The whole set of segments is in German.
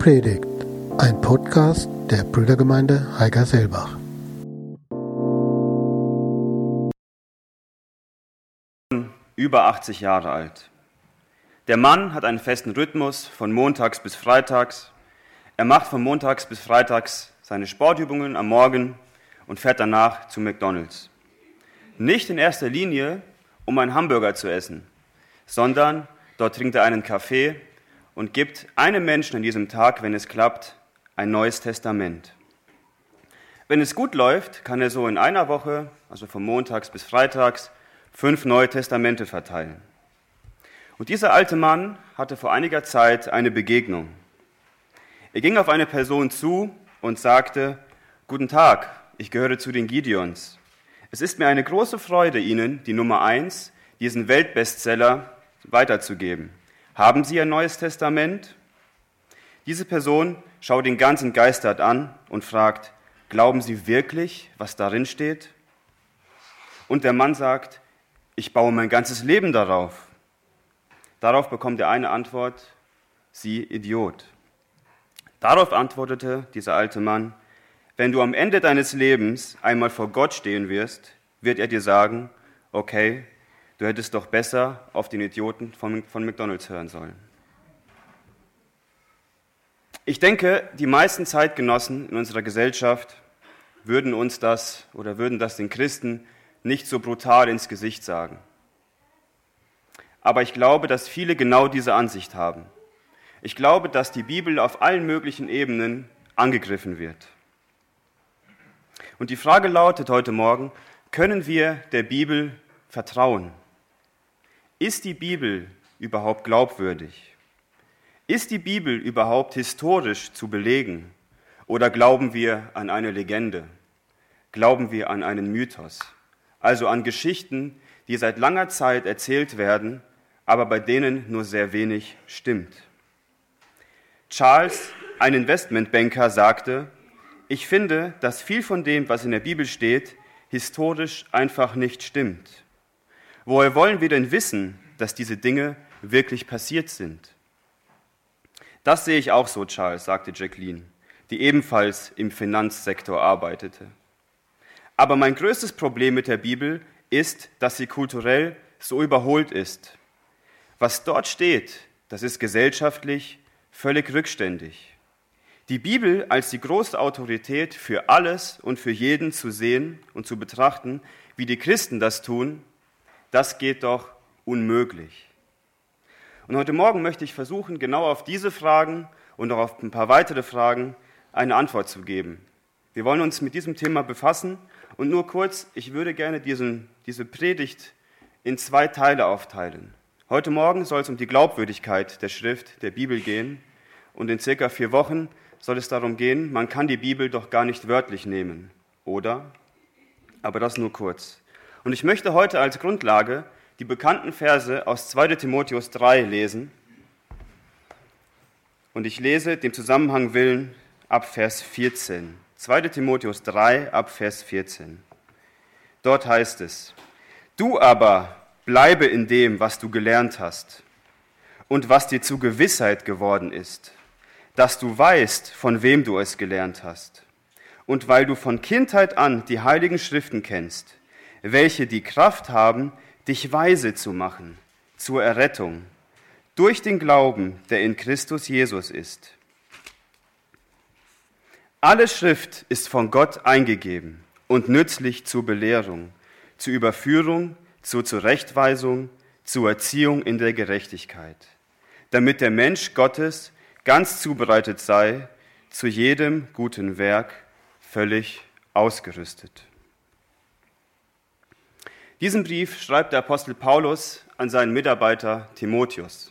Predigt, ein Podcast der Brüdergemeinde Heiger-Selbach. Über 80 Jahre alt. Der Mann hat einen festen Rhythmus von montags bis freitags. Er macht von montags bis freitags seine Sportübungen am Morgen und fährt danach zu McDonald's. Nicht in erster Linie, um einen Hamburger zu essen, sondern dort trinkt er einen Kaffee und gibt einem Menschen an diesem Tag, wenn es klappt, ein neues Testament. Wenn es gut läuft, kann er so in einer Woche, also von montags bis freitags, fünf neue Testamente verteilen. Und dieser alte Mann hatte vor einiger Zeit eine Begegnung. Er ging auf eine Person zu und sagte, Guten Tag, ich gehöre zu den Gideons. Es ist mir eine große Freude, Ihnen die Nummer eins, diesen Weltbestseller, weiterzugeben. Haben Sie ein neues Testament? Diese Person schaut ihn ganz entgeistert an und fragt, glauben Sie wirklich, was darin steht? Und der Mann sagt, ich baue mein ganzes Leben darauf. Darauf bekommt er eine Antwort, Sie Idiot. Darauf antwortete dieser alte Mann, wenn du am Ende deines Lebens einmal vor Gott stehen wirst, wird er dir sagen, okay, Du hättest doch besser auf den Idioten von, von McDonald's hören sollen. Ich denke, die meisten Zeitgenossen in unserer Gesellschaft würden uns das oder würden das den Christen nicht so brutal ins Gesicht sagen. Aber ich glaube, dass viele genau diese Ansicht haben. Ich glaube, dass die Bibel auf allen möglichen Ebenen angegriffen wird. Und die Frage lautet heute Morgen, können wir der Bibel vertrauen? Ist die Bibel überhaupt glaubwürdig? Ist die Bibel überhaupt historisch zu belegen? Oder glauben wir an eine Legende? Glauben wir an einen Mythos? Also an Geschichten, die seit langer Zeit erzählt werden, aber bei denen nur sehr wenig stimmt. Charles, ein Investmentbanker, sagte, ich finde, dass viel von dem, was in der Bibel steht, historisch einfach nicht stimmt. Woher wollen wir denn wissen, dass diese Dinge wirklich passiert sind? Das sehe ich auch so, Charles, sagte Jacqueline, die ebenfalls im Finanzsektor arbeitete. Aber mein größtes Problem mit der Bibel ist, dass sie kulturell so überholt ist. Was dort steht, das ist gesellschaftlich völlig rückständig. Die Bibel als die große Autorität für alles und für jeden zu sehen und zu betrachten, wie die Christen das tun, das geht doch unmöglich. Und heute Morgen möchte ich versuchen, genau auf diese Fragen und auch auf ein paar weitere Fragen eine Antwort zu geben. Wir wollen uns mit diesem Thema befassen und nur kurz, ich würde gerne diesen, diese Predigt in zwei Teile aufteilen. Heute Morgen soll es um die Glaubwürdigkeit der Schrift, der Bibel gehen und in circa vier Wochen soll es darum gehen, man kann die Bibel doch gar nicht wörtlich nehmen, oder? Aber das nur kurz. Und ich möchte heute als Grundlage die bekannten Verse aus 2 Timotheus 3 lesen. Und ich lese dem Zusammenhang willen ab Vers 14. 2 Timotheus 3 ab Vers 14. Dort heißt es, Du aber bleibe in dem, was du gelernt hast und was dir zu Gewissheit geworden ist, dass du weißt, von wem du es gelernt hast. Und weil du von Kindheit an die heiligen Schriften kennst, welche die Kraft haben, dich weise zu machen zur Errettung durch den Glauben, der in Christus Jesus ist. Alle Schrift ist von Gott eingegeben und nützlich zur Belehrung, zur Überführung, zur Zurechtweisung, zur Erziehung in der Gerechtigkeit, damit der Mensch Gottes ganz zubereitet sei, zu jedem guten Werk völlig ausgerüstet. Diesen Brief schreibt der Apostel Paulus an seinen Mitarbeiter Timotheus.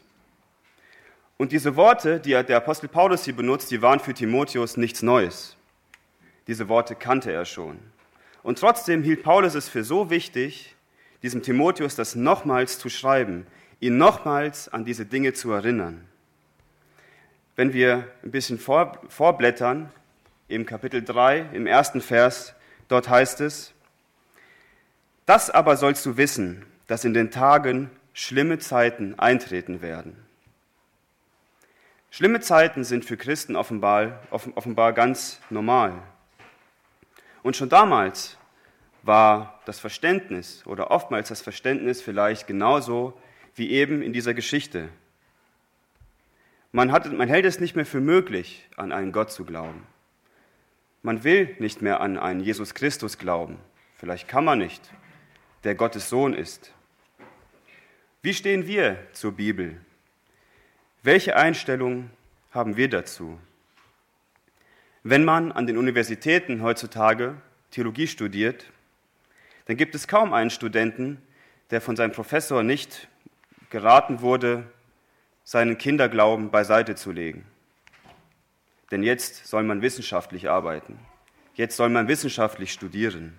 Und diese Worte, die der Apostel Paulus hier benutzt, die waren für Timotheus nichts Neues. Diese Worte kannte er schon. Und trotzdem hielt Paulus es für so wichtig, diesem Timotheus das nochmals zu schreiben, ihn nochmals an diese Dinge zu erinnern. Wenn wir ein bisschen vorblättern, im Kapitel 3, im ersten Vers, dort heißt es, das aber sollst du wissen, dass in den Tagen schlimme Zeiten eintreten werden. Schlimme Zeiten sind für Christen offenbar, offenbar ganz normal. Und schon damals war das Verständnis oder oftmals das Verständnis vielleicht genauso wie eben in dieser Geschichte. Man, hat, man hält es nicht mehr für möglich, an einen Gott zu glauben. Man will nicht mehr an einen Jesus Christus glauben. Vielleicht kann man nicht, der Gottes Sohn ist. Wie stehen wir zur Bibel? Welche Einstellung haben wir dazu? Wenn man an den Universitäten heutzutage Theologie studiert, dann gibt es kaum einen Studenten, der von seinem Professor nicht geraten wurde, seinen Kinderglauben beiseite zu legen. Denn jetzt soll man wissenschaftlich arbeiten. Jetzt soll man wissenschaftlich studieren.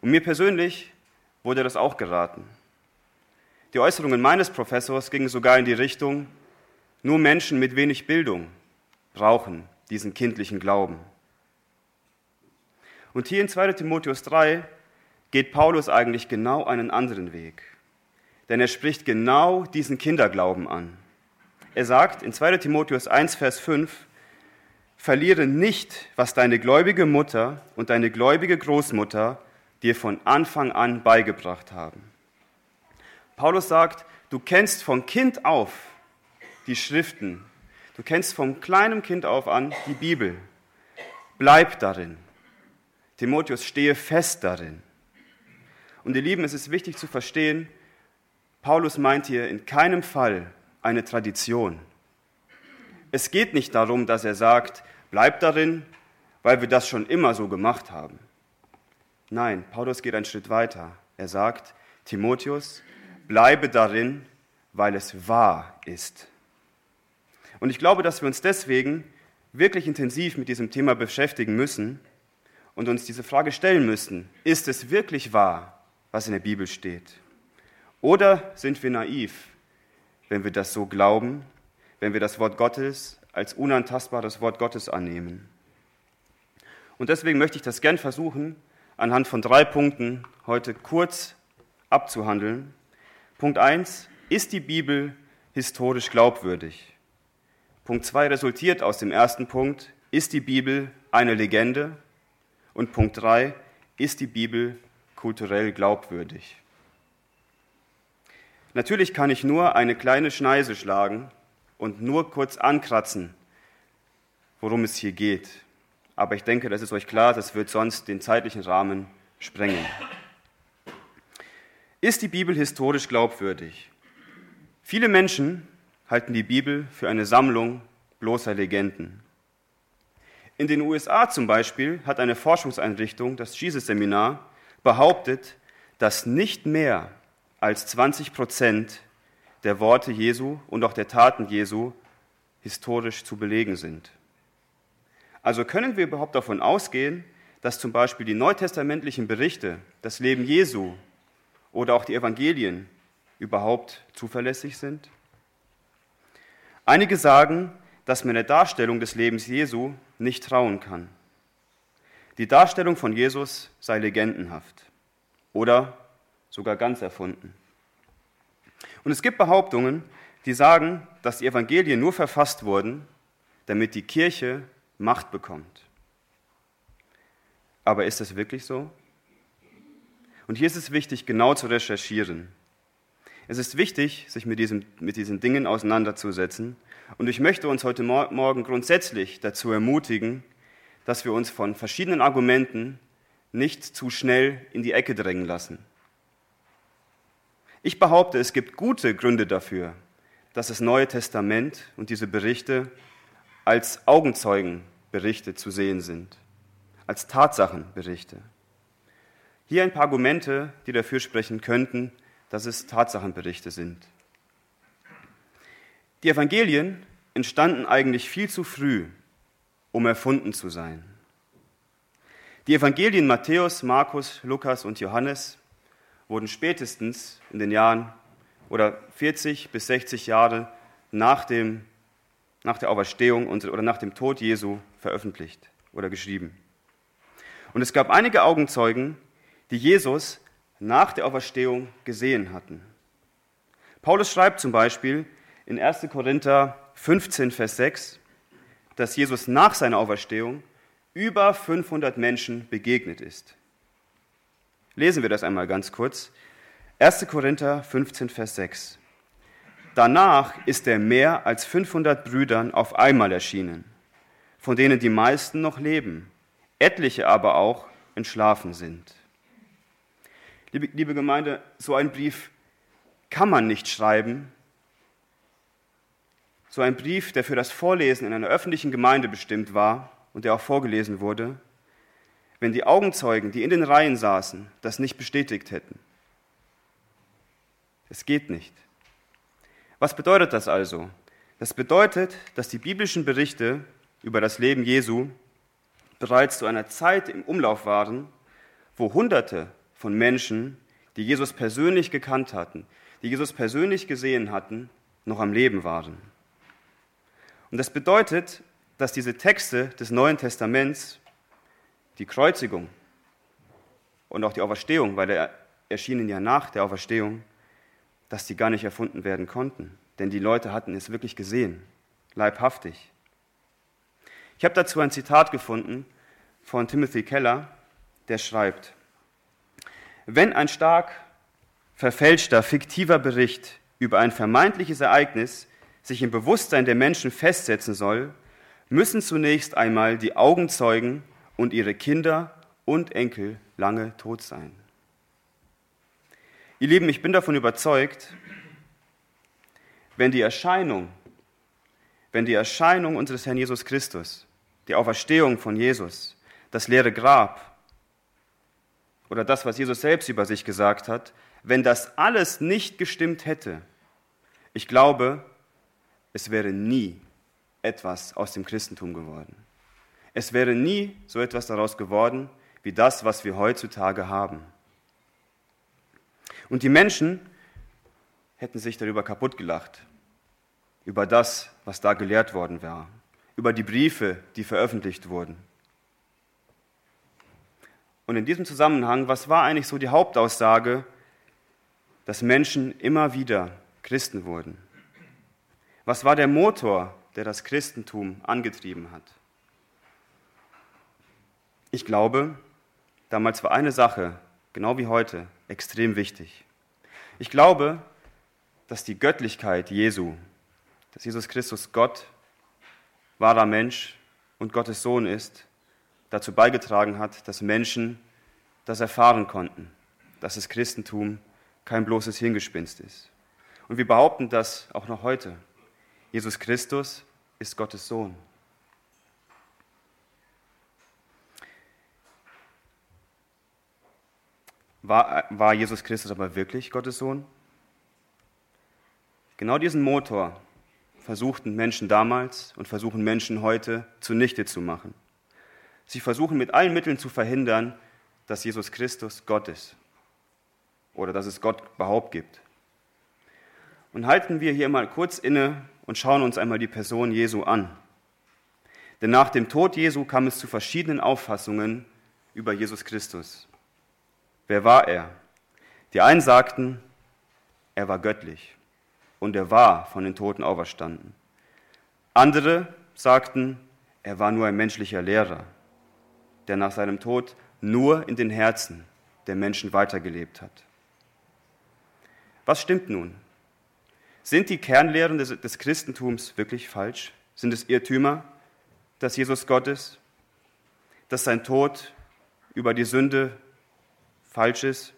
Und mir persönlich wurde das auch geraten. Die Äußerungen meines Professors gingen sogar in die Richtung, nur Menschen mit wenig Bildung brauchen diesen kindlichen Glauben. Und hier in 2 Timotheus 3 geht Paulus eigentlich genau einen anderen Weg. Denn er spricht genau diesen Kinderglauben an. Er sagt in 2 Timotheus 1, Vers 5, verliere nicht, was deine gläubige Mutter und deine gläubige Großmutter dir von Anfang an beigebracht haben. Paulus sagt, du kennst von Kind auf die Schriften, du kennst vom kleinen Kind auf an die Bibel. Bleib darin. Timotheus, stehe fest darin. Und ihr Lieben, es ist wichtig zu verstehen, Paulus meint hier in keinem Fall eine Tradition. Es geht nicht darum, dass er sagt, bleib darin, weil wir das schon immer so gemacht haben. Nein, Paulus geht einen Schritt weiter. Er sagt, Timotheus, bleibe darin, weil es wahr ist. Und ich glaube, dass wir uns deswegen wirklich intensiv mit diesem Thema beschäftigen müssen und uns diese Frage stellen müssen, ist es wirklich wahr, was in der Bibel steht? Oder sind wir naiv, wenn wir das so glauben wenn wir das Wort Gottes als unantastbares Wort Gottes annehmen. Und deswegen möchte ich das gern versuchen, anhand von drei Punkten heute kurz abzuhandeln. Punkt 1, ist die Bibel historisch glaubwürdig? Punkt 2 resultiert aus dem ersten Punkt, ist die Bibel eine Legende? Und Punkt 3, ist die Bibel kulturell glaubwürdig? Natürlich kann ich nur eine kleine Schneise schlagen und nur kurz ankratzen, worum es hier geht. Aber ich denke, das ist euch klar, das wird sonst den zeitlichen Rahmen sprengen. Ist die Bibel historisch glaubwürdig? Viele Menschen halten die Bibel für eine Sammlung bloßer Legenden. In den USA zum Beispiel hat eine Forschungseinrichtung, das Jesus-Seminar, behauptet, dass nicht mehr als 20 Prozent der Worte Jesu und auch der Taten Jesu historisch zu belegen sind. Also können wir überhaupt davon ausgehen, dass zum Beispiel die neutestamentlichen Berichte, das Leben Jesu oder auch die Evangelien überhaupt zuverlässig sind? Einige sagen, dass man der Darstellung des Lebens Jesu nicht trauen kann. Die Darstellung von Jesus sei legendenhaft oder sogar ganz erfunden. Und es gibt Behauptungen, die sagen, dass die Evangelien nur verfasst wurden, damit die Kirche Macht bekommt. Aber ist das wirklich so? Und hier ist es wichtig, genau zu recherchieren. Es ist wichtig, sich mit, diesem, mit diesen Dingen auseinanderzusetzen. Und ich möchte uns heute Morgen grundsätzlich dazu ermutigen, dass wir uns von verschiedenen Argumenten nicht zu schnell in die Ecke drängen lassen. Ich behaupte, es gibt gute Gründe dafür, dass das Neue Testament und diese Berichte als Augenzeugenberichte zu sehen sind, als Tatsachenberichte. Hier ein paar Argumente, die dafür sprechen könnten, dass es Tatsachenberichte sind. Die Evangelien entstanden eigentlich viel zu früh, um erfunden zu sein. Die Evangelien Matthäus, Markus, Lukas und Johannes wurden spätestens in den Jahren oder 40 bis 60 Jahre nach, dem, nach der Auferstehung oder nach dem Tod Jesu veröffentlicht oder geschrieben. Und es gab einige Augenzeugen, die Jesus nach der Auferstehung gesehen hatten. Paulus schreibt zum Beispiel in 1. Korinther 15, Vers 6, dass Jesus nach seiner Auferstehung über 500 Menschen begegnet ist. Lesen wir das einmal ganz kurz. 1. Korinther 15, Vers 6. Danach ist er mehr als 500 Brüdern auf einmal erschienen, von denen die meisten noch leben, etliche aber auch entschlafen sind. Liebe, liebe Gemeinde, so einen Brief kann man nicht schreiben. So ein Brief, der für das Vorlesen in einer öffentlichen Gemeinde bestimmt war und der auch vorgelesen wurde, wenn die Augenzeugen, die in den Reihen saßen, das nicht bestätigt hätten. Es geht nicht. Was bedeutet das also? Das bedeutet, dass die biblischen Berichte über das Leben Jesu bereits zu einer Zeit im Umlauf waren, wo Hunderte von Menschen, die Jesus persönlich gekannt hatten, die Jesus persönlich gesehen hatten, noch am Leben waren. Und das bedeutet, dass diese Texte des Neuen Testaments, die Kreuzigung und auch die Auferstehung, weil er erschienen ja nach der Auferstehung, dass die gar nicht erfunden werden konnten. Denn die Leute hatten es wirklich gesehen, leibhaftig. Ich habe dazu ein Zitat gefunden von Timothy Keller, der schreibt, wenn ein stark verfälschter, fiktiver Bericht über ein vermeintliches Ereignis sich im Bewusstsein der Menschen festsetzen soll, müssen zunächst einmal die Augenzeugen und ihre Kinder und Enkel lange tot sein. Ihr Lieben, ich bin davon überzeugt, wenn die Erscheinung, wenn die Erscheinung unseres Herrn Jesus Christus, die Auferstehung von Jesus, das leere Grab oder das, was Jesus selbst über sich gesagt hat, wenn das alles nicht gestimmt hätte, ich glaube, es wäre nie etwas aus dem Christentum geworden. Es wäre nie so etwas daraus geworden, wie das, was wir heutzutage haben. Und die Menschen hätten sich darüber kaputt gelacht, über das, was da gelehrt worden war, über die Briefe, die veröffentlicht wurden. Und in diesem Zusammenhang, was war eigentlich so die Hauptaussage, dass Menschen immer wieder Christen wurden? Was war der Motor, der das Christentum angetrieben hat? Ich glaube, damals war eine Sache, genau wie heute, extrem wichtig. Ich glaube, dass die Göttlichkeit Jesu, dass Jesus Christus Gott, wahrer Mensch und Gottes Sohn ist, dazu beigetragen hat, dass Menschen das erfahren konnten, dass das Christentum kein bloßes Hingespinst ist. Und wir behaupten das auch noch heute. Jesus Christus ist Gottes Sohn. War, war Jesus Christus aber wirklich Gottes Sohn? Genau diesen Motor versuchten Menschen damals und versuchen Menschen heute zunichte zu machen. Sie versuchen mit allen Mitteln zu verhindern, dass Jesus Christus Gott ist oder dass es Gott überhaupt gibt. Und halten wir hier mal kurz inne und schauen uns einmal die Person Jesu an. Denn nach dem Tod Jesu kam es zu verschiedenen Auffassungen über Jesus Christus. Wer war er? Die einen sagten, er war göttlich und er war von den Toten auferstanden. Andere sagten, er war nur ein menschlicher Lehrer, der nach seinem Tod nur in den Herzen der Menschen weitergelebt hat. Was stimmt nun? Sind die Kernlehren des, des Christentums wirklich falsch? Sind es Irrtümer, dass Jesus Gott ist? Dass sein Tod über die Sünde falsch ist.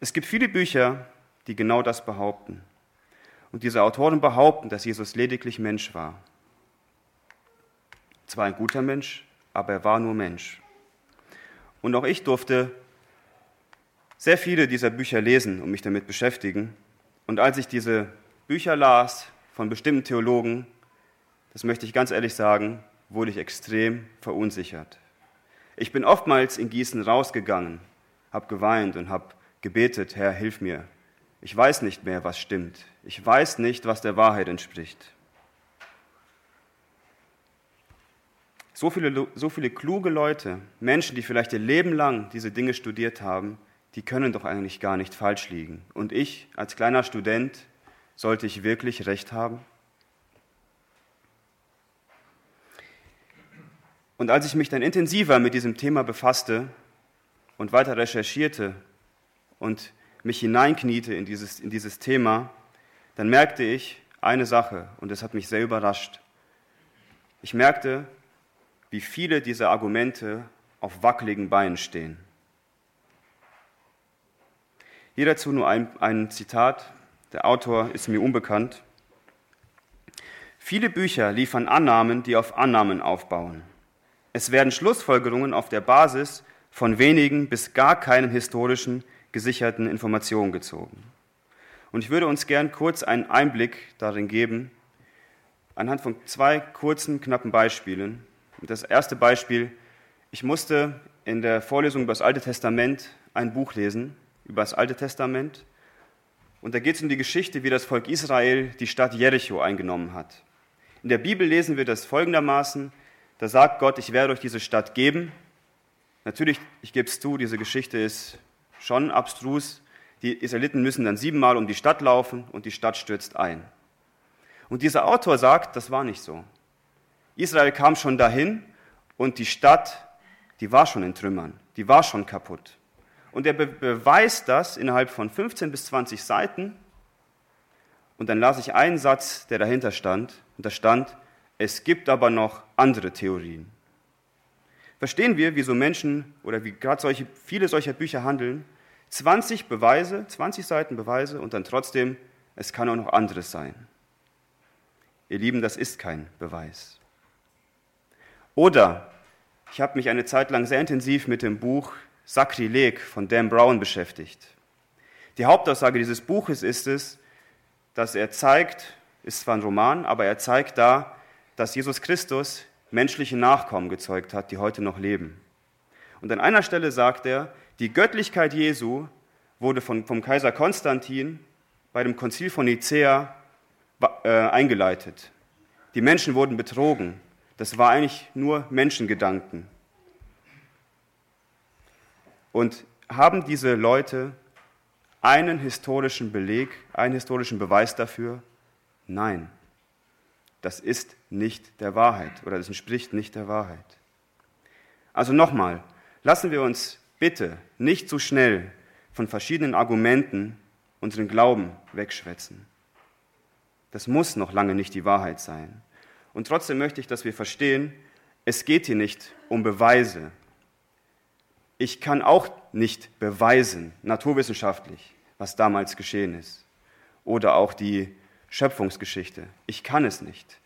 Es gibt viele Bücher, die genau das behaupten. Und diese Autoren behaupten, dass Jesus lediglich Mensch war. Zwar ein guter Mensch, aber er war nur Mensch. Und auch ich durfte sehr viele dieser Bücher lesen und mich damit beschäftigen. Und als ich diese Bücher las von bestimmten Theologen, das möchte ich ganz ehrlich sagen, wurde ich extrem verunsichert. Ich bin oftmals in Gießen rausgegangen, habe geweint und habe gebetet, Herr, hilf mir. Ich weiß nicht mehr, was stimmt. Ich weiß nicht, was der Wahrheit entspricht. So viele, so viele kluge Leute, Menschen, die vielleicht ihr Leben lang diese Dinge studiert haben, die können doch eigentlich gar nicht falsch liegen. Und ich als kleiner Student, Sollte ich wirklich recht haben? Und als ich mich dann intensiver mit diesem Thema befasste und weiter recherchierte und mich hineinkniete in dieses, in dieses Thema, dann merkte ich eine Sache und das hat mich sehr überrascht. Ich merkte, wie viele dieser Argumente auf wackeligen Beinen stehen. Hier dazu nur ein, ein Zitat, der Autor ist mir unbekannt. Viele Bücher liefern Annahmen, die auf Annahmen aufbauen. Es werden Schlussfolgerungen auf der Basis von wenigen bis gar keinen historischen gesicherten Informationen gezogen. Und ich würde uns gern kurz einen Einblick darin geben, anhand von zwei kurzen, knappen Beispielen. Das erste Beispiel, ich musste in der Vorlesung über das Alte Testament ein Buch lesen, über das Alte Testament. Und da geht es um die Geschichte, wie das Volk Israel die Stadt Jericho eingenommen hat. In der Bibel lesen wir das folgendermaßen, da sagt Gott, ich werde euch diese Stadt geben. Natürlich, ich gebe es zu, diese Geschichte ist schon abstrus. Die Israeliten müssen dann siebenmal um die Stadt laufen und die Stadt stürzt ein. Und dieser Autor sagt, das war nicht so. Israel kam schon dahin und die Stadt, die war schon in Trümmern, die war schon kaputt. Und er be beweist das innerhalb von 15 bis 20 Seiten. Und dann las ich einen Satz, der dahinter stand. Und da stand, es gibt aber noch andere Theorien. Verstehen wir, wieso Menschen oder wie gerade solche, viele solcher Bücher handeln? 20 Beweise, 20 Seiten Beweise und dann trotzdem, es kann auch noch anderes sein. Ihr Lieben, das ist kein Beweis. Oder ich habe mich eine Zeit lang sehr intensiv mit dem Buch Sakrileg von Dan Brown beschäftigt. Die Hauptaussage dieses Buches ist es, dass er zeigt, ist zwar ein Roman, aber er zeigt da, dass Jesus Christus menschliche Nachkommen gezeugt hat, die heute noch leben. Und an einer Stelle sagt er, die Göttlichkeit Jesu wurde von, vom Kaiser Konstantin bei dem Konzil von Nicäa äh, eingeleitet. Die Menschen wurden betrogen. Das war eigentlich nur Menschengedanken. Und haben diese Leute einen historischen Beleg, einen historischen Beweis dafür? Nein, das ist nicht der Wahrheit oder das entspricht nicht der Wahrheit. Also nochmal, lassen wir uns bitte nicht zu so schnell von verschiedenen Argumenten unseren Glauben wegschwätzen. Das muss noch lange nicht die Wahrheit sein. Und trotzdem möchte ich, dass wir verstehen, es geht hier nicht um Beweise. Ich kann auch nicht beweisen, naturwissenschaftlich, was damals geschehen ist. Oder auch die Schöpfungsgeschichte. Ich kann es nicht.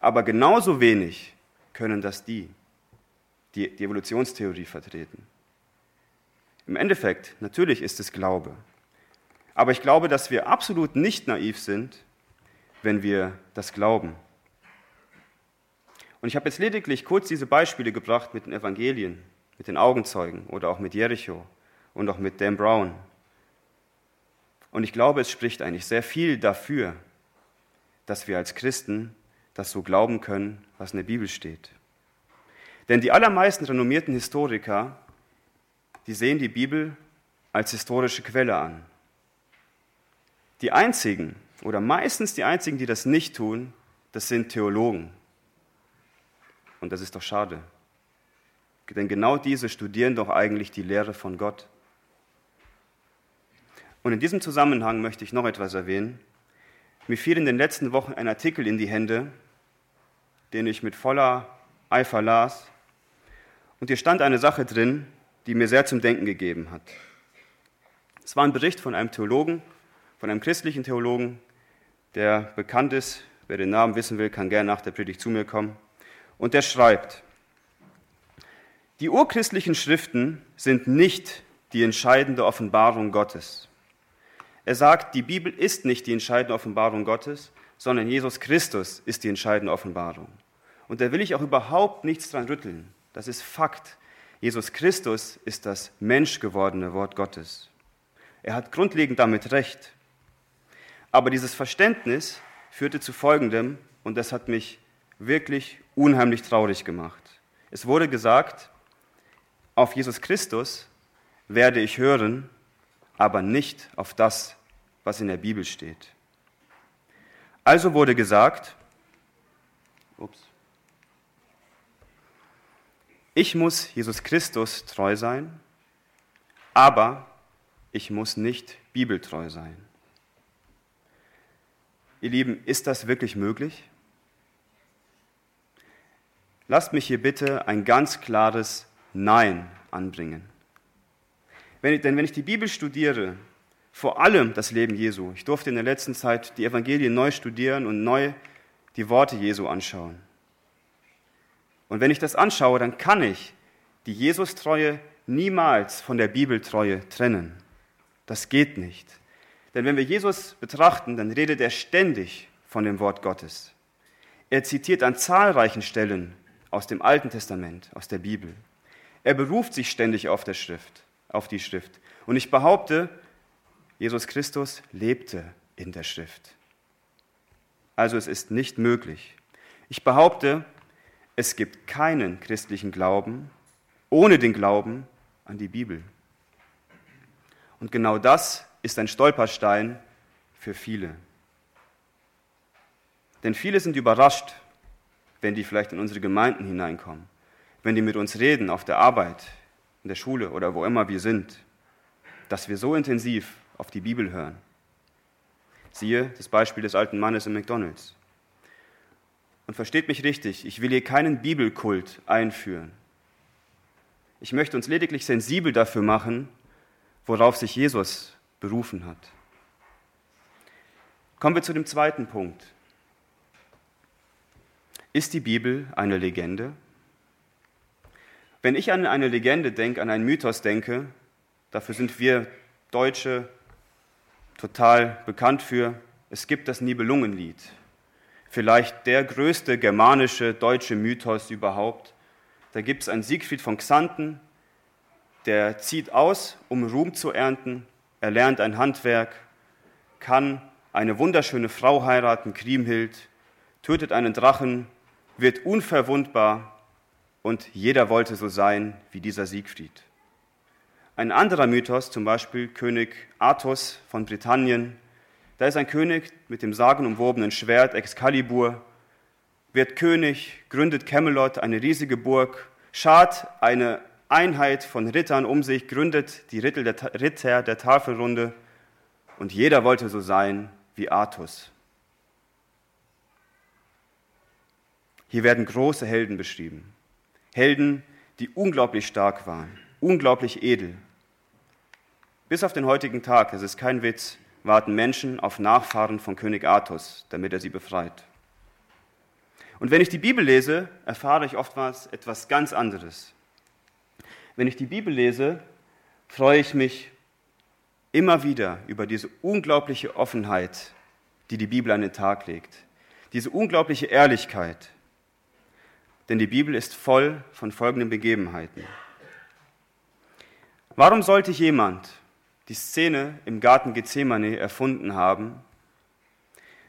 Aber genauso wenig können das die, die die Evolutionstheorie vertreten. Im Endeffekt, natürlich ist es Glaube. Aber ich glaube, dass wir absolut nicht naiv sind, wenn wir das glauben. Und ich habe jetzt lediglich kurz diese Beispiele gebracht mit den Evangelien, mit den Augenzeugen oder auch mit Jericho und auch mit Dan Brown. Und ich glaube, es spricht eigentlich sehr viel dafür, dass wir als Christen das so glauben können, was in der Bibel steht. Denn die allermeisten renommierten Historiker die sehen die Bibel als historische Quelle an. Die einzigen oder meistens die einzigen, die das nicht tun, das sind Theologen. Und das ist doch schade. Denn genau diese studieren doch eigentlich die Lehre von Gott. Und in diesem Zusammenhang möchte ich noch etwas erwähnen. Mir fiel in den letzten Wochen ein Artikel in die Hände, den ich mit voller Eifer las. Und hier stand eine Sache drin, die mir sehr zum Denken gegeben hat. Es war ein Bericht von einem Theologen, von einem christlichen Theologen, der bekannt ist. Wer den Namen wissen will, kann gerne nach der Predigt zu mir kommen. Und der schreibt, die urchristlichen Schriften sind nicht die entscheidende Offenbarung Gottes. Er sagt, die Bibel ist nicht die entscheidende Offenbarung Gottes, sondern Jesus Christus ist die entscheidende Offenbarung. Und da will ich auch überhaupt nichts dran rütteln. Das ist Fakt. Jesus Christus ist das menschgewordene Wort Gottes. Er hat grundlegend damit recht. Aber dieses Verständnis führte zu Folgendem, und das hat mich wirklich unheimlich traurig gemacht. Es wurde gesagt, auf Jesus Christus werde ich hören, aber nicht auf das, was in der Bibel steht. Also wurde gesagt, ups, ich muss Jesus Christus treu sein, aber ich muss nicht bibeltreu sein. Ihr Lieben, ist das wirklich möglich? Lasst mich hier bitte ein ganz klares Nein anbringen. Wenn ich, denn wenn ich die Bibel studiere, vor allem das Leben Jesu, ich durfte in der letzten Zeit die Evangelien neu studieren und neu die Worte Jesu anschauen. Und wenn ich das anschaue, dann kann ich die Jesus-Treue niemals von der Bibeltreue trennen. Das geht nicht. Denn wenn wir Jesus betrachten, dann redet er ständig von dem Wort Gottes. Er zitiert an zahlreichen Stellen aus dem Alten Testament, aus der Bibel. Er beruft sich ständig auf der Schrift, auf die Schrift. Und ich behaupte, Jesus Christus lebte in der Schrift. Also es ist nicht möglich. Ich behaupte, es gibt keinen christlichen Glauben ohne den Glauben an die Bibel. Und genau das ist ein Stolperstein für viele. Denn viele sind überrascht, wenn die vielleicht in unsere Gemeinden hineinkommen, wenn die mit uns reden auf der Arbeit, in der Schule oder wo immer wir sind, dass wir so intensiv auf die Bibel hören. Siehe das Beispiel des alten Mannes im McDonald's. Und versteht mich richtig, ich will hier keinen Bibelkult einführen. Ich möchte uns lediglich sensibel dafür machen, worauf sich Jesus berufen hat. Kommen wir zu dem zweiten Punkt. Ist die Bibel eine Legende? Wenn ich an eine Legende denke, an einen Mythos denke, dafür sind wir Deutsche total bekannt für, es gibt das Nibelungenlied vielleicht der größte germanische deutsche Mythos überhaupt. Da gibt es einen Siegfried von Xanten, der zieht aus, um Ruhm zu ernten. Er lernt ein Handwerk, kann eine wunderschöne Frau heiraten, Kriemhild, tötet einen Drachen, wird unverwundbar und jeder wollte so sein wie dieser Siegfried. Ein anderer Mythos, zum Beispiel König Athos von Britannien, da ist ein König mit dem sagenumwobenen Schwert Excalibur, wird König, gründet Camelot, eine riesige Burg, schart eine Einheit von Rittern um sich, gründet die Ritter der, Ritter der Tafelrunde und jeder wollte so sein wie Artus. Hier werden große Helden beschrieben. Helden, die unglaublich stark waren, unglaublich edel. Bis auf den heutigen Tag, das ist kein Witz, warten Menschen auf Nachfahren von König Artus, damit er sie befreit. Und wenn ich die Bibel lese, erfahre ich oftmals etwas ganz anderes. Wenn ich die Bibel lese, freue ich mich immer wieder über diese unglaubliche Offenheit, die die Bibel an den Tag legt. Diese unglaubliche Ehrlichkeit. Denn die Bibel ist voll von folgenden Begebenheiten. Warum sollte jemand, die Szene im Garten Gethsemane erfunden haben,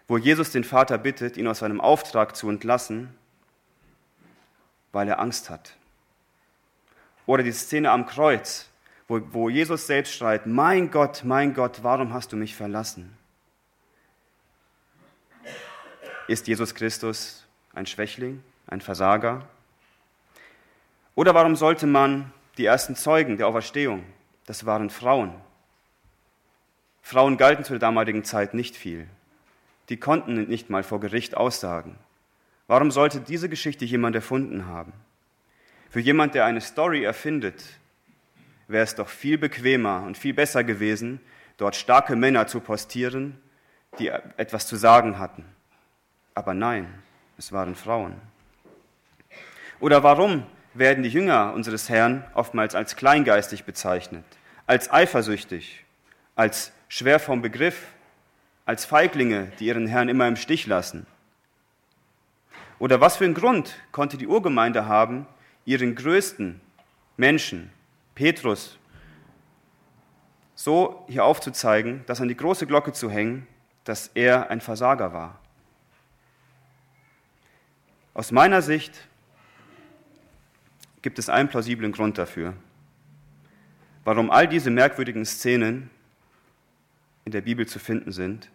wo Jesus den Vater bittet, ihn aus seinem Auftrag zu entlassen, weil er Angst hat. Oder die Szene am Kreuz, wo, wo Jesus selbst schreit, mein Gott, mein Gott, warum hast du mich verlassen? Ist Jesus Christus ein Schwächling, ein Versager? Oder warum sollte man die ersten Zeugen der Auferstehung, das waren Frauen, Frauen galten zu der damaligen Zeit nicht viel. Die konnten nicht mal vor Gericht aussagen. Warum sollte diese Geschichte jemand erfunden haben? Für jemand, der eine Story erfindet, wäre es doch viel bequemer und viel besser gewesen, dort starke Männer zu postieren, die etwas zu sagen hatten. Aber nein, es waren Frauen. Oder warum werden die Jünger unseres Herrn oftmals als kleingeistig bezeichnet, als eifersüchtig, als schwer vom Begriff, als Feiglinge, die ihren Herrn immer im Stich lassen? Oder was für einen Grund konnte die Urgemeinde haben, ihren größten Menschen, Petrus, so hier aufzuzeigen, dass an die große Glocke zu hängen, dass er ein Versager war? Aus meiner Sicht gibt es einen plausiblen Grund dafür, warum all diese merkwürdigen Szenen in der Bibel zu finden sind.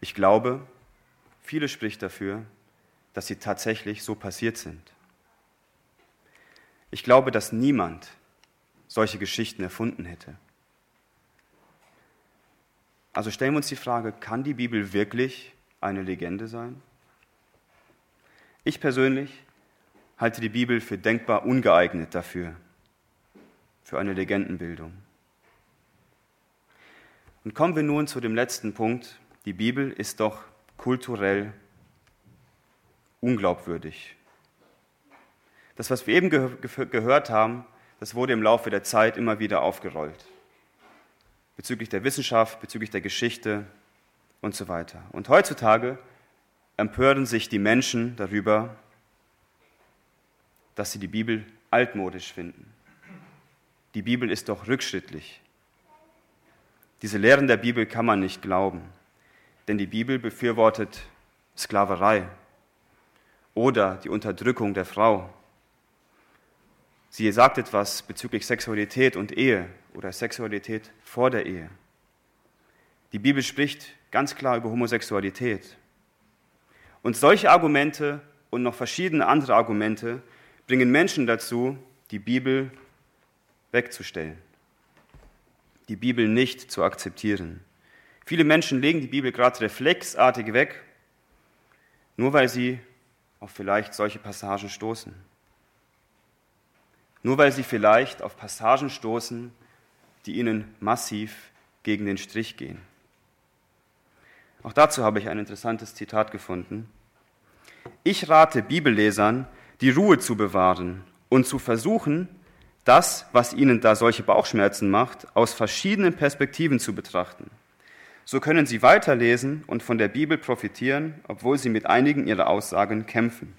Ich glaube, vieles spricht dafür, dass sie tatsächlich so passiert sind. Ich glaube, dass niemand solche Geschichten erfunden hätte. Also stellen wir uns die Frage, kann die Bibel wirklich eine Legende sein? Ich persönlich halte die Bibel für denkbar ungeeignet dafür, für eine Legendenbildung. Und kommen wir nun zu dem letzten Punkt. Die Bibel ist doch kulturell unglaubwürdig. Das, was wir eben ge gehört haben, das wurde im Laufe der Zeit immer wieder aufgerollt. Bezüglich der Wissenschaft, bezüglich der Geschichte und so weiter. Und heutzutage empören sich die Menschen darüber, dass sie die Bibel altmodisch finden. Die Bibel ist doch rückschrittlich. Diese Lehren der Bibel kann man nicht glauben, denn die Bibel befürwortet Sklaverei oder die Unterdrückung der Frau. Sie sagt etwas bezüglich Sexualität und Ehe oder Sexualität vor der Ehe. Die Bibel spricht ganz klar über Homosexualität. Und solche Argumente und noch verschiedene andere Argumente bringen Menschen dazu, die Bibel wegzustellen, die Bibel nicht zu akzeptieren. Viele Menschen legen die Bibel gerade reflexartig weg, nur weil sie auf vielleicht solche Passagen stoßen. Nur weil sie vielleicht auf Passagen stoßen, die ihnen massiv gegen den Strich gehen. Auch dazu habe ich ein interessantes Zitat gefunden. Ich rate Bibellesern, die Ruhe zu bewahren und zu versuchen, das, was ihnen da solche Bauchschmerzen macht, aus verschiedenen Perspektiven zu betrachten. So können sie weiterlesen und von der Bibel profitieren, obwohl sie mit einigen ihrer Aussagen kämpfen.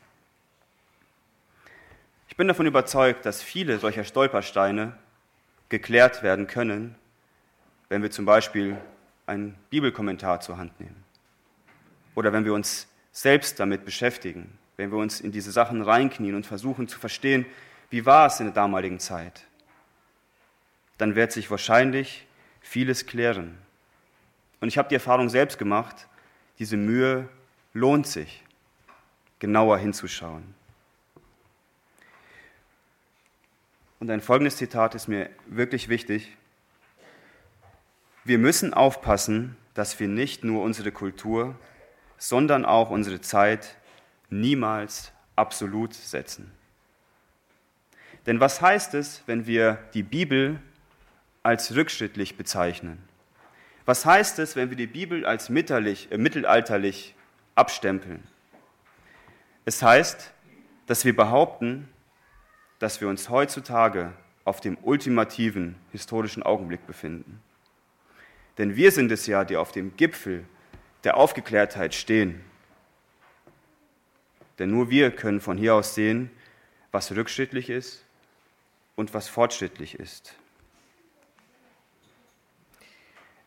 Ich bin davon überzeugt, dass viele solcher Stolpersteine geklärt werden können, wenn wir zum Beispiel einen Bibelkommentar zur Hand nehmen oder wenn wir uns selbst damit beschäftigen, wenn wir uns in diese Sachen reinknien und versuchen zu verstehen, wie war es in der damaligen Zeit, dann wird sich wahrscheinlich vieles klären. Und ich habe die Erfahrung selbst gemacht, diese Mühe lohnt sich, genauer hinzuschauen. Und ein folgendes Zitat ist mir wirklich wichtig. Wir müssen aufpassen, dass wir nicht nur unsere Kultur, sondern auch unsere Zeit niemals absolut setzen. Denn was heißt es, wenn wir die Bibel als rückschrittlich bezeichnen? Was heißt es, wenn wir die Bibel als äh, mittelalterlich abstempeln? Es heißt, dass wir behaupten, dass wir uns heutzutage auf dem ultimativen historischen Augenblick befinden. Denn wir sind es ja, die auf dem Gipfel der Aufgeklärtheit stehen denn nur wir können von hier aus sehen, was rückschrittlich ist und was fortschrittlich ist.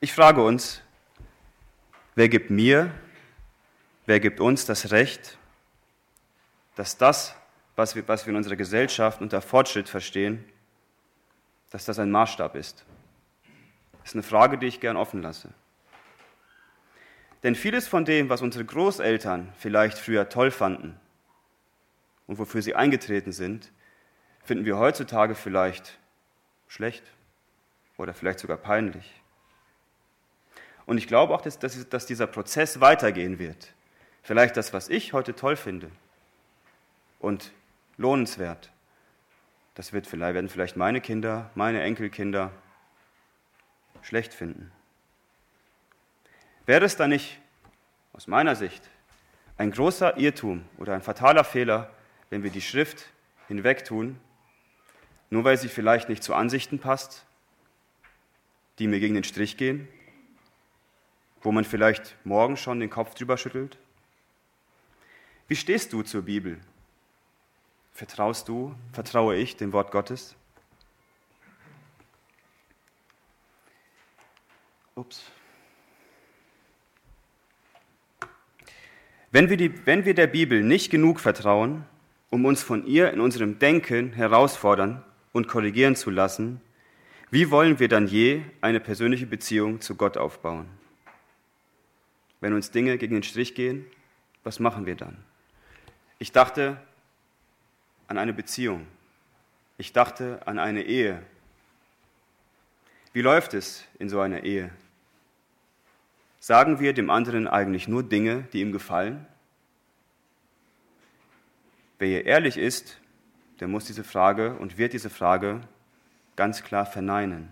Ich frage uns, wer gibt mir, wer gibt uns das Recht, dass das, was wir, was wir in unserer Gesellschaft unter Fortschritt verstehen, dass das ein Maßstab ist? Das ist eine Frage, die ich gern offen lasse. Denn vieles von dem, was unsere Großeltern vielleicht früher toll fanden und wofür sie eingetreten sind, finden wir heutzutage vielleicht schlecht oder vielleicht sogar peinlich. Und ich glaube auch, dass, dass, dieser Prozess weitergehen wird. Vielleicht das, was ich heute toll finde und lohnenswert, das wird vielleicht, werden vielleicht meine Kinder, meine Enkelkinder schlecht finden. Wäre es da nicht aus meiner Sicht ein großer Irrtum oder ein fataler Fehler, wenn wir die Schrift hinwegtun, nur weil sie vielleicht nicht zu Ansichten passt, die mir gegen den Strich gehen, wo man vielleicht morgen schon den Kopf drüber schüttelt? Wie stehst du zur Bibel? Vertraust du, vertraue ich dem Wort Gottes? Ups. Wenn wir, die, wenn wir der Bibel nicht genug vertrauen, um uns von ihr in unserem Denken herausfordern und korrigieren zu lassen, wie wollen wir dann je eine persönliche Beziehung zu Gott aufbauen? Wenn uns Dinge gegen den Strich gehen, was machen wir dann? Ich dachte an eine Beziehung. Ich dachte an eine Ehe. Wie läuft es in so einer Ehe? Sagen wir dem anderen eigentlich nur Dinge, die ihm gefallen? Wer hier ehrlich ist, der muss diese Frage und wird diese Frage ganz klar verneinen.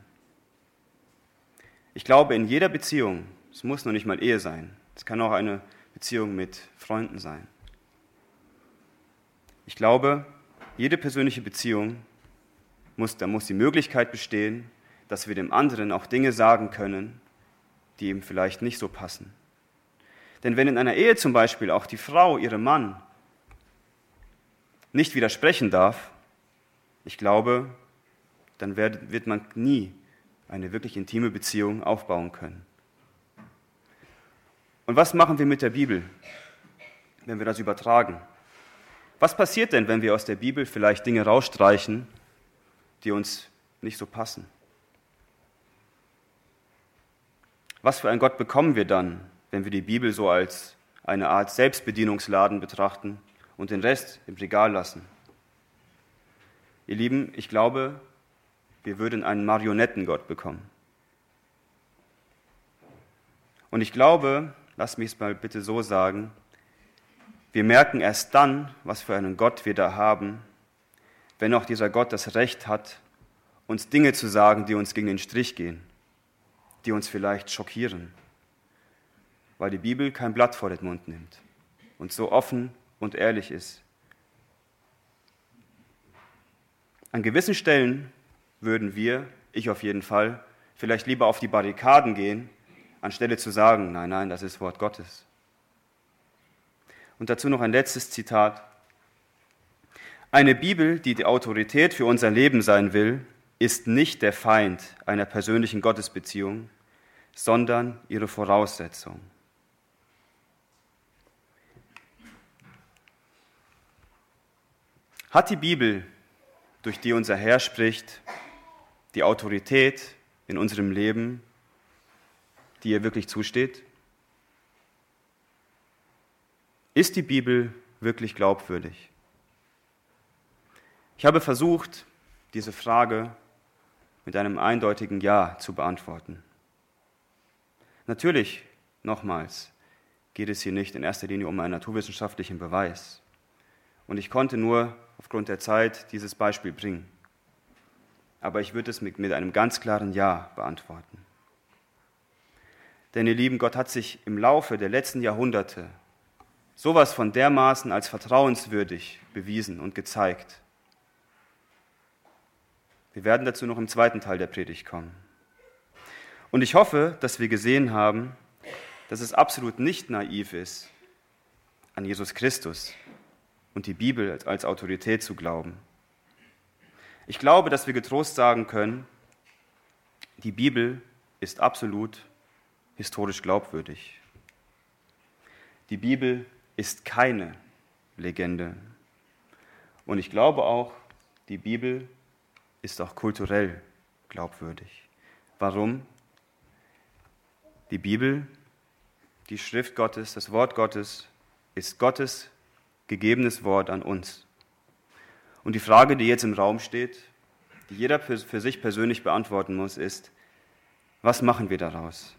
Ich glaube, in jeder Beziehung, es muss noch nicht mal Ehe sein, es kann auch eine Beziehung mit Freunden sein. Ich glaube, jede persönliche Beziehung muss, da muss die Möglichkeit bestehen, dass wir dem anderen auch Dinge sagen können, die ihm vielleicht nicht so passen. Denn wenn in einer Ehe zum Beispiel auch die Frau ihrem Mann nicht widersprechen darf, ich glaube, dann wird man nie eine wirklich intime Beziehung aufbauen können. Und was machen wir mit der Bibel, wenn wir das übertragen? Was passiert denn, wenn wir aus der Bibel vielleicht Dinge rausstreichen, die uns nicht so passen? Was für ein Gott bekommen wir dann, wenn wir die Bibel so als eine Art Selbstbedienungsladen betrachten und den Rest im Regal lassen? Ihr Lieben, ich glaube, wir würden einen Marionettengott bekommen. Und ich glaube, lasst mich es mal bitte so sagen, wir merken erst dann, was für einen Gott wir da haben, wenn auch dieser Gott das Recht hat, uns Dinge zu sagen, die uns gegen den Strich gehen die uns vielleicht schockieren, weil die Bibel kein Blatt vor den Mund nimmt und so offen und ehrlich ist. An gewissen Stellen würden wir, ich auf jeden Fall, vielleicht lieber auf die Barrikaden gehen, anstelle zu sagen, nein, nein, das ist Wort Gottes. Und dazu noch ein letztes Zitat. Eine Bibel, die die Autorität für unser Leben sein will, ist nicht der Feind einer persönlichen Gottesbeziehung, sondern ihre Voraussetzung. Hat die Bibel, durch die unser Herr spricht, die Autorität in unserem Leben, die ihr wirklich zusteht? Ist die Bibel wirklich glaubwürdig? Ich habe versucht, diese Frage mit einem eindeutigen Ja zu beantworten. Natürlich, nochmals, geht es hier nicht in erster Linie um einen naturwissenschaftlichen Beweis. Und ich konnte nur aufgrund der Zeit dieses Beispiel bringen. Aber ich würde es mit, mit einem ganz klaren Ja beantworten. Denn ihr Lieben, Gott hat sich im Laufe der letzten Jahrhunderte sowas von dermaßen als vertrauenswürdig bewiesen und gezeigt. Wir werden dazu noch im zweiten Teil der Predigt kommen. Und ich hoffe, dass wir gesehen haben, dass es absolut nicht naiv ist, an Jesus Christus und die Bibel als Autorität zu glauben. Ich glaube, dass wir getrost sagen können, die Bibel ist absolut historisch glaubwürdig. Die Bibel ist keine Legende. Und ich glaube auch, die Bibel ist auch kulturell glaubwürdig. Warum? Die Bibel, die Schrift Gottes, das Wort Gottes ist Gottes gegebenes Wort an uns. Und die Frage, die jetzt im Raum steht, die jeder für sich persönlich beantworten muss, ist, was machen wir daraus?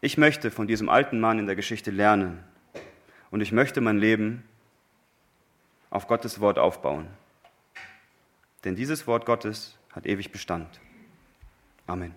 Ich möchte von diesem alten Mann in der Geschichte lernen und ich möchte mein Leben auf Gottes Wort aufbauen. Denn dieses Wort Gottes hat ewig Bestand. Amen.